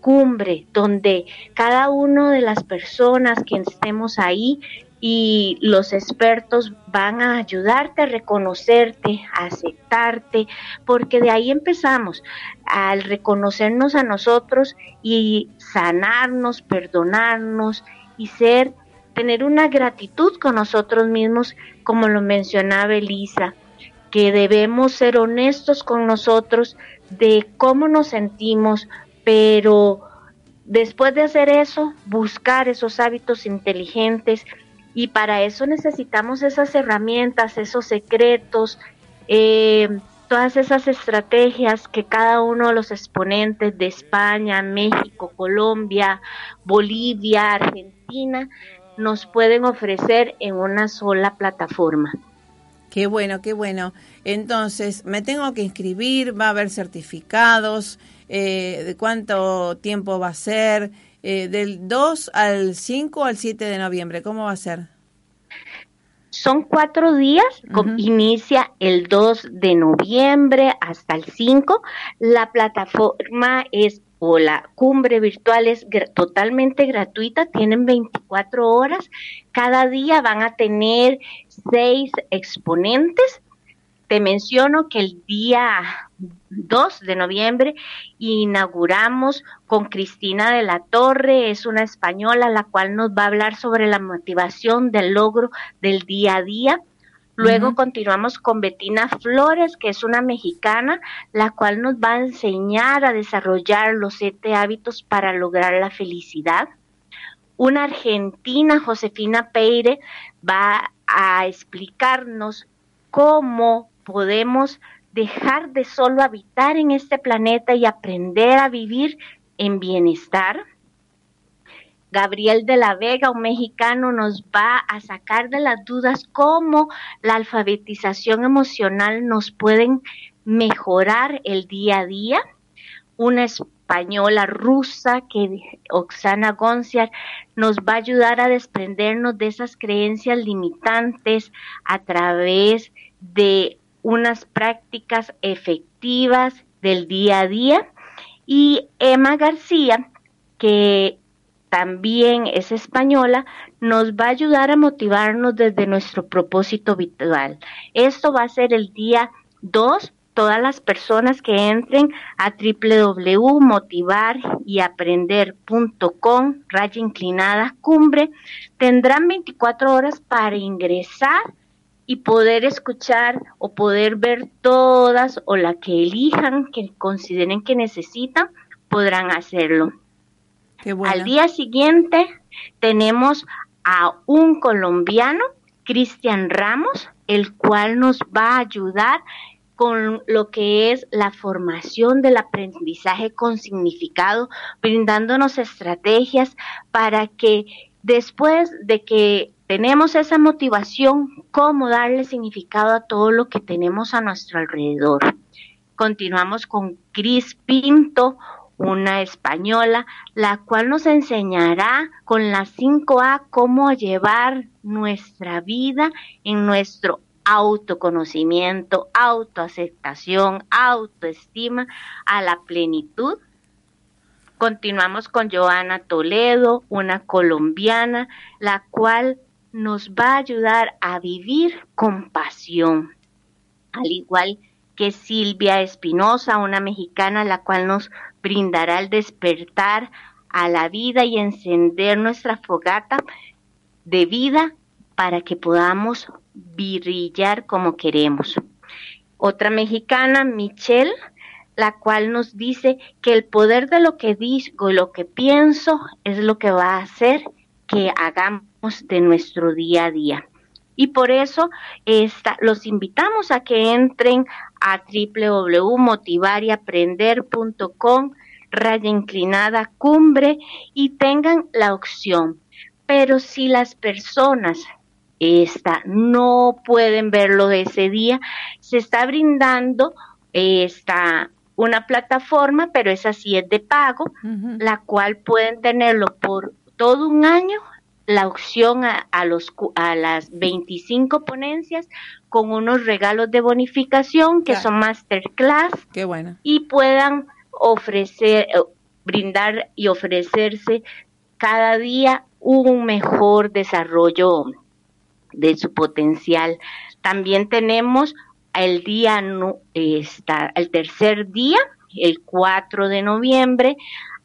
cumbre, donde cada una de las personas que estemos ahí y los expertos van a ayudarte a reconocerte, a aceptarte, porque de ahí empezamos, al reconocernos a nosotros y sanarnos, perdonarnos y ser, tener una gratitud con nosotros mismos, como lo mencionaba Elisa, que debemos ser honestos con nosotros de cómo nos sentimos, pero después de hacer eso, buscar esos hábitos inteligentes, y para eso necesitamos esas herramientas, esos secretos, eh, todas esas estrategias que cada uno de los exponentes de España, México, Colombia, Bolivia, Argentina nos pueden ofrecer en una sola plataforma. Qué bueno, qué bueno. Entonces, me tengo que inscribir, va a haber certificados, eh, de cuánto tiempo va a ser, eh, del 2 al 5 al 7 de noviembre. ¿Cómo va a ser? Son cuatro días, inicia el 2 de noviembre hasta el 5. La plataforma es o la cumbre virtual es totalmente gratuita, tienen 24 horas, cada día van a tener seis exponentes te menciono que el día 2 de noviembre inauguramos con Cristina de la Torre, es una española la cual nos va a hablar sobre la motivación del logro del día a día. Luego continuamos con Betina Flores, que es una mexicana, la cual nos va a enseñar a desarrollar los siete hábitos para lograr la felicidad. Una argentina, Josefina Peire, va a explicarnos cómo podemos dejar de solo habitar en este planeta y aprender a vivir en bienestar. Gabriel de la Vega, un mexicano, nos va a sacar de las dudas cómo la alfabetización emocional nos pueden mejorar el día a día. Una española rusa, que Oksana Gonciar, nos va a ayudar a desprendernos de esas creencias limitantes a través de unas prácticas efectivas del día a día. Y Emma García, que también es española, nos va a ayudar a motivarnos desde nuestro propósito vital. Esto va a ser el día 2. Todas las personas que entren a www.motivaryaprender.com, raya inclinada cumbre, tendrán 24 horas para ingresar y poder escuchar o poder ver todas o la que elijan, que consideren que necesitan, podrán hacerlo. Al día siguiente tenemos a un colombiano, Cristian Ramos, el cual nos va a ayudar con lo que es la formación del aprendizaje con significado, brindándonos estrategias para que después de que tenemos esa motivación, cómo darle significado a todo lo que tenemos a nuestro alrededor. Continuamos con Cris Pinto, una española, la cual nos enseñará con las 5A cómo llevar nuestra vida en nuestro autoconocimiento, autoaceptación, autoestima a la plenitud Continuamos con Joana Toledo, una colombiana, la cual nos va a ayudar a vivir con pasión, al igual que Silvia Espinosa, una mexicana, la cual nos brindará el despertar a la vida y encender nuestra fogata de vida para que podamos brillar como queremos. Otra mexicana, Michelle, la cual nos dice que el poder de lo que digo y lo que pienso es lo que va a hacer que hagamos de nuestro día a día. Y por eso esta, los invitamos a que entren a www.motivariaprender.com, raya inclinada cumbre y tengan la opción. Pero si las personas esta, no pueden verlo ese día, se está brindando esta una plataforma, pero esa sí es de pago, la cual pueden tenerlo por todo un año, la opción a, los, a las 25 ponencias con unos regalos de bonificación que son masterclass. Qué bueno. Y puedan ofrecer, eh, brindar y ofrecerse cada día un mejor desarrollo de su potencial. También tenemos el día, está, el tercer día, el 4 de noviembre,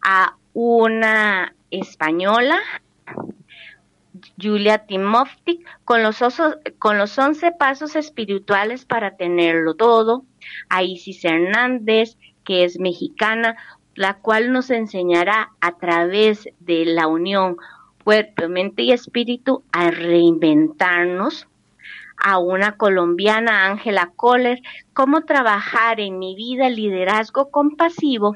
a una española, Julia Timoftik, con los, osos, con los 11 pasos espirituales para tenerlo todo, a Isis Hernández, que es mexicana, la cual nos enseñará a través de la unión cuerpo, mente y espíritu a reinventarnos, a una colombiana, Ángela Kohler, cómo trabajar en mi vida liderazgo compasivo,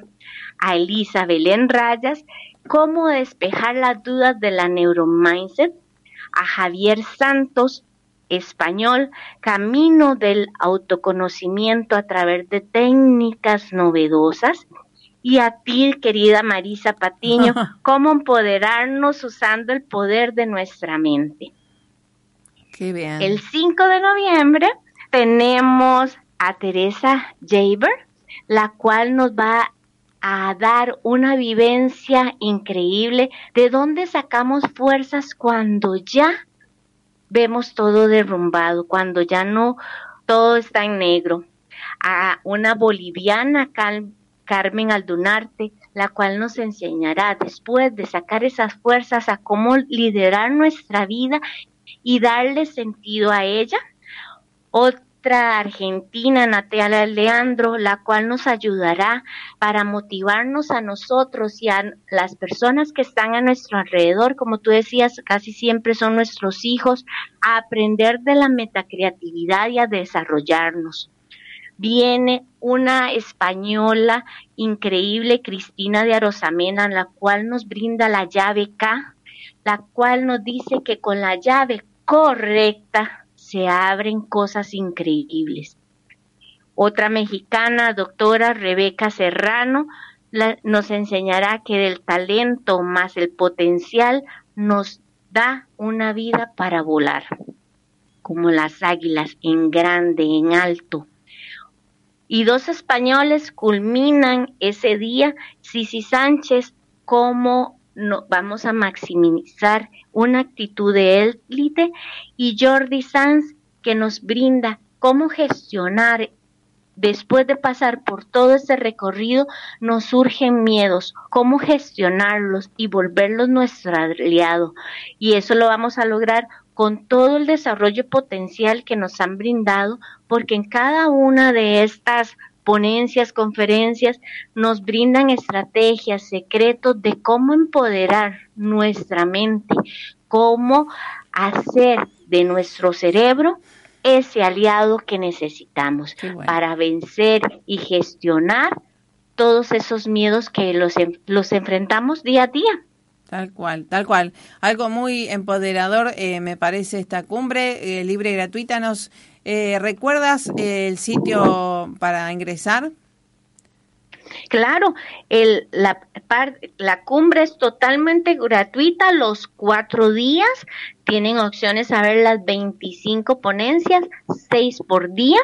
a Elisa Belén Rayas, cómo despejar las dudas de la neuromindset, a Javier Santos, español, camino del autoconocimiento a través de técnicas novedosas, y a ti, querida Marisa Patiño, cómo empoderarnos usando el poder de nuestra mente. El 5 de noviembre tenemos a Teresa Jaber, la cual nos va a dar una vivencia increíble de dónde sacamos fuerzas cuando ya vemos todo derrumbado, cuando ya no todo está en negro. A una boliviana, Carmen Aldunarte, la cual nos enseñará después de sacar esas fuerzas a cómo liderar nuestra vida y darle sentido a ella. Argentina, Natalia Leandro, la cual nos ayudará para motivarnos a nosotros y a las personas que están a nuestro alrededor, como tú decías, casi siempre son nuestros hijos, a aprender de la metacreatividad y a desarrollarnos. Viene una española increíble, Cristina de Arosamena, la cual nos brinda la llave K, la cual nos dice que con la llave correcta se abren cosas increíbles. Otra mexicana, doctora Rebeca Serrano, nos enseñará que del talento más el potencial nos da una vida para volar, como las águilas en grande, en alto. Y dos españoles culminan ese día, Sisi Sánchez, como no, vamos a maximizar una actitud de élite y Jordi Sanz que nos brinda cómo gestionar después de pasar por todo ese recorrido, nos surgen miedos, cómo gestionarlos y volverlos nuestro aliado. Y eso lo vamos a lograr con todo el desarrollo potencial que nos han brindado, porque en cada una de estas ponencias, conferencias, nos brindan estrategias, secretos de cómo empoderar nuestra mente, cómo hacer de nuestro cerebro ese aliado que necesitamos para vencer y gestionar todos esos miedos que los, los enfrentamos día a día. Tal cual, tal cual. Algo muy empoderador eh, me parece esta cumbre eh, libre y gratuita. ¿Nos eh, recuerdas el sitio para ingresar? Claro, la cumbre es totalmente gratuita los cuatro días. Tienen opciones a ver las 25 ponencias, seis por día.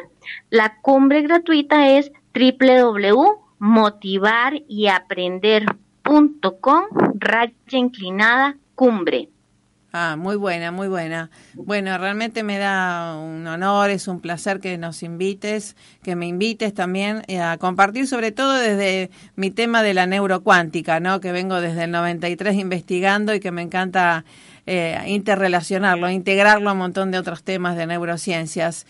La cumbre gratuita es www.motivaryaprender.com raya inclinada cumbre. Ah, muy buena, muy buena. Bueno, realmente me da un honor, es un placer que nos invites, que me invites también eh, a compartir, sobre todo desde mi tema de la neurocuántica, ¿no? Que vengo desde el 93 investigando y que me encanta eh, interrelacionarlo, integrarlo a un montón de otros temas de neurociencias.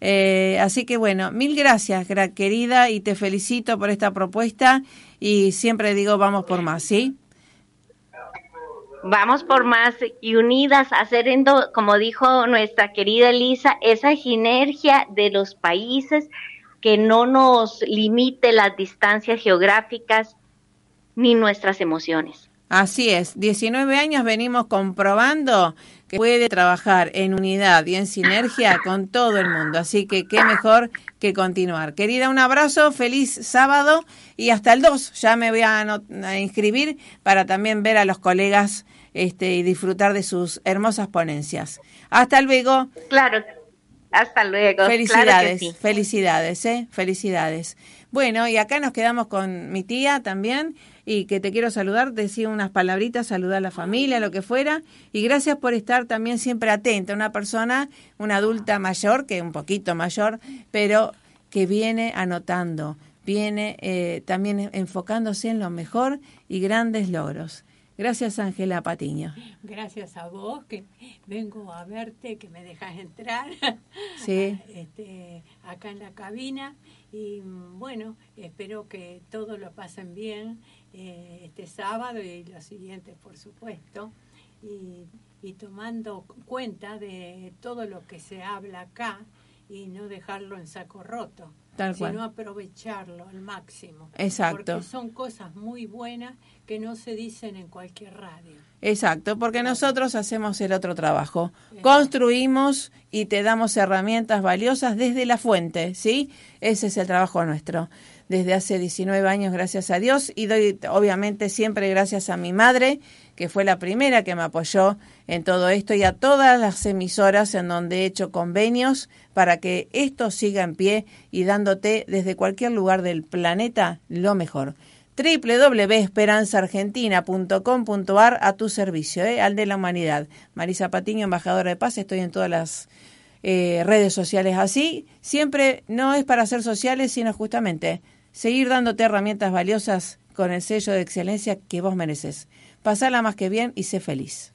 Eh, así que bueno, mil gracias, querida, y te felicito por esta propuesta y siempre digo vamos por más, ¿sí? Vamos por más y unidas, haciendo, como dijo nuestra querida Elisa, esa sinergia de los países que no nos limite las distancias geográficas ni nuestras emociones. Así es, 19 años venimos comprobando que puede trabajar en unidad y en sinergia con todo el mundo, así que qué mejor que continuar. Querida, un abrazo, feliz sábado y hasta el 2 ya me voy a, a inscribir para también ver a los colegas este, y disfrutar de sus hermosas ponencias. Hasta luego. Claro, hasta luego. Felicidades, felicidades, ¿eh? Felicidades. Bueno, y acá nos quedamos con mi tía también y que te quiero saludar, decir unas palabritas, saludar a la familia, lo que fuera, y gracias por estar también siempre atenta, una persona, una adulta mayor, que un poquito mayor, pero que viene anotando, viene eh, también enfocándose en lo mejor y grandes logros. Gracias, Ángela Patiño. Gracias a vos, que vengo a verte, que me dejas entrar sí. este, acá en la cabina. Y bueno, espero que todos lo pasen bien eh, este sábado y los siguientes, por supuesto. Y, y tomando cuenta de todo lo que se habla acá y no dejarlo en saco roto. Sino aprovecharlo al máximo. Exacto. Porque son cosas muy buenas que no se dicen en cualquier radio. Exacto, porque nosotros hacemos el otro trabajo. Construimos y te damos herramientas valiosas desde la fuente, ¿sí? Ese es el trabajo nuestro. Desde hace 19 años, gracias a Dios, y doy obviamente siempre gracias a mi madre, que fue la primera que me apoyó en todo esto, y a todas las emisoras en donde he hecho convenios para que esto siga en pie y dándote desde cualquier lugar del planeta lo mejor www.esperanzaargentina.com.ar a tu servicio, ¿eh? al de la humanidad. Marisa Patiño, embajadora de paz, estoy en todas las eh, redes sociales así. Siempre no es para ser sociales, sino justamente seguir dándote herramientas valiosas con el sello de excelencia que vos mereces. Pasala más que bien y sé feliz.